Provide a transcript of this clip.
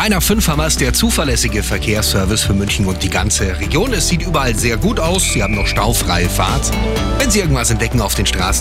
3 nach 5 haben wir es, der zuverlässige Verkehrsservice für München und die ganze Region. Es sieht überall sehr gut aus. Sie haben noch staufreie Fahrt. Wenn Sie irgendwas entdecken auf den Straßen,